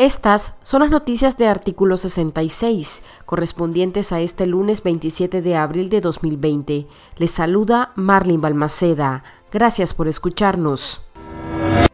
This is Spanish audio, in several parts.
Estas son las noticias de artículo 66, correspondientes a este lunes 27 de abril de 2020. Les saluda Marlin Balmaceda. Gracias por escucharnos.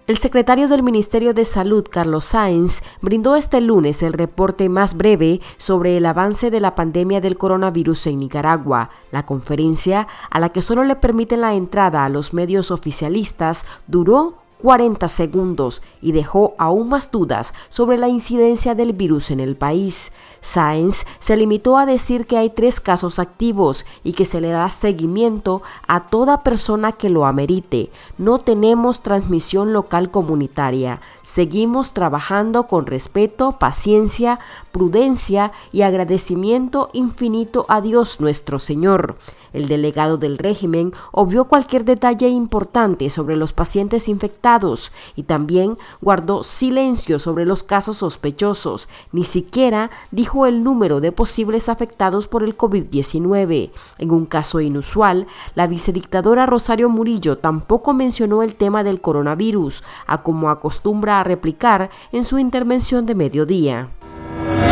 El secretario del Ministerio de Salud, Carlos Sáenz, brindó este lunes el reporte más breve sobre el avance de la pandemia del coronavirus en Nicaragua. La conferencia, a la que solo le permiten la entrada a los medios oficialistas, duró 40 segundos y dejó aún más dudas sobre la incidencia del virus en el país. Sáenz se limitó a decir que hay tres casos activos y que se le da seguimiento a toda persona que lo amerite. No tenemos transmisión local comunitaria. Seguimos trabajando con respeto, paciencia, prudencia y agradecimiento infinito a Dios nuestro Señor. El delegado del régimen obvió cualquier detalle importante sobre los pacientes infectados y también guardó silencio sobre los casos sospechosos. Ni siquiera dijo el número de posibles afectados por el COVID-19. En un caso inusual, la vicedictadora Rosario Murillo tampoco mencionó el tema del coronavirus, a como acostumbra a replicar en su intervención de mediodía.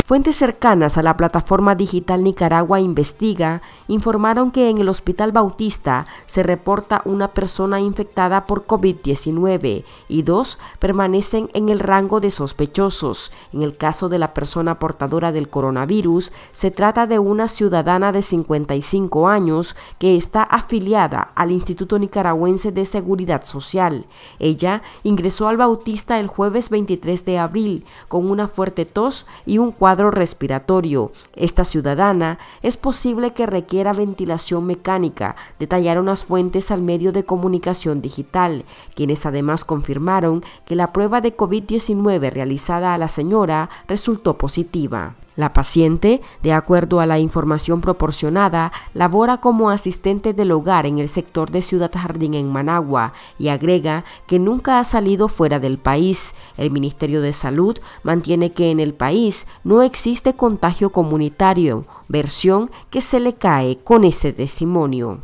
Fuentes cercanas a la plataforma digital Nicaragua Investiga informaron que en el Hospital Bautista se reporta una persona infectada por COVID-19 y dos permanecen en el rango de sospechosos. En el caso de la persona portadora del coronavirus, se trata de una ciudadana de 55 años que está afiliada al Instituto Nicaragüense de Seguridad Social. Ella ingresó al Bautista el jueves 23 de abril con una fuerte tos y un cuadro respiratorio. Esta ciudadana es posible que requiera ventilación mecánica, detallaron las fuentes al medio de comunicación digital, quienes además confirmaron que la prueba de COVID-19 realizada a la señora resultó positiva. La paciente, de acuerdo a la información proporcionada, labora como asistente del hogar en el sector de Ciudad Jardín en Managua y agrega que nunca ha salido fuera del país. El Ministerio de Salud mantiene que en el país no existe contagio comunitario, versión que se le cae con este testimonio.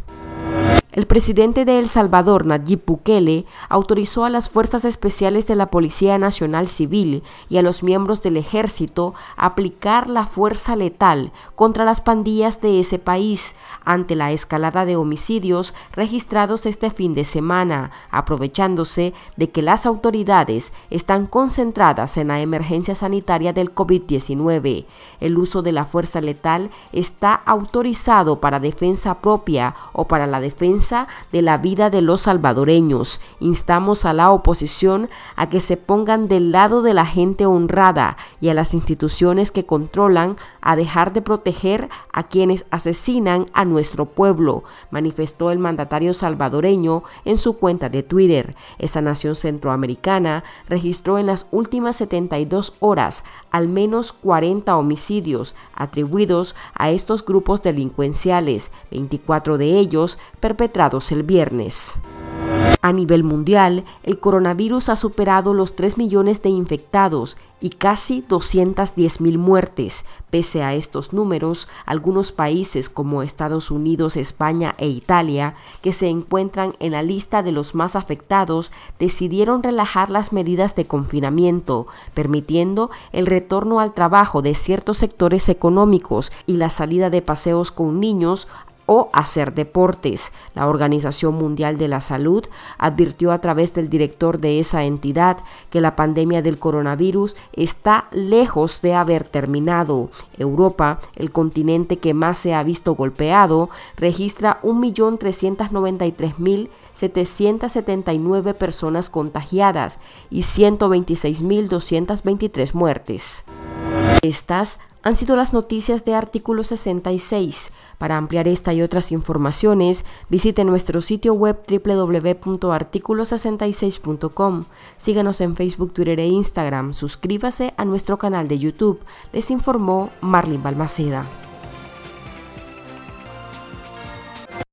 El presidente de El Salvador, Nayib Bukele, autorizó a las Fuerzas Especiales de la Policía Nacional Civil y a los miembros del ejército a aplicar la fuerza letal contra las pandillas de ese país ante la escalada de homicidios registrados este fin de semana, aprovechándose de que las autoridades están concentradas en la emergencia sanitaria del COVID-19. El uso de la fuerza letal está autorizado para defensa propia o para la defensa de la vida de los salvadoreños. Instamos a la oposición a que se pongan del lado de la gente honrada y a las instituciones que controlan a dejar de proteger a quienes asesinan a nuestro pueblo, manifestó el mandatario salvadoreño en su cuenta de Twitter. Esa nación centroamericana registró en las últimas 72 horas al menos 40 homicidios atribuidos a estos grupos delincuenciales, 24 de ellos perpetrados el viernes. A nivel mundial, el coronavirus ha superado los 3 millones de infectados y casi 210 mil muertes. Pese a estos números, algunos países como Estados Unidos, España e Italia, que se encuentran en la lista de los más afectados, decidieron relajar las medidas de confinamiento, permitiendo el retorno al trabajo de ciertos sectores económicos y la salida de paseos con niños o hacer deportes. La Organización Mundial de la Salud advirtió a través del director de esa entidad que la pandemia del coronavirus está lejos de haber terminado. Europa, el continente que más se ha visto golpeado, registra 1.393.779 personas contagiadas y 126.223 muertes. Estas han sido las noticias de artículo 66. Para ampliar esta y otras informaciones, visite nuestro sitio web www.articulo66.com. Síganos en Facebook, Twitter e Instagram. Suscríbase a nuestro canal de YouTube. Les informó Marlin Balmaceda.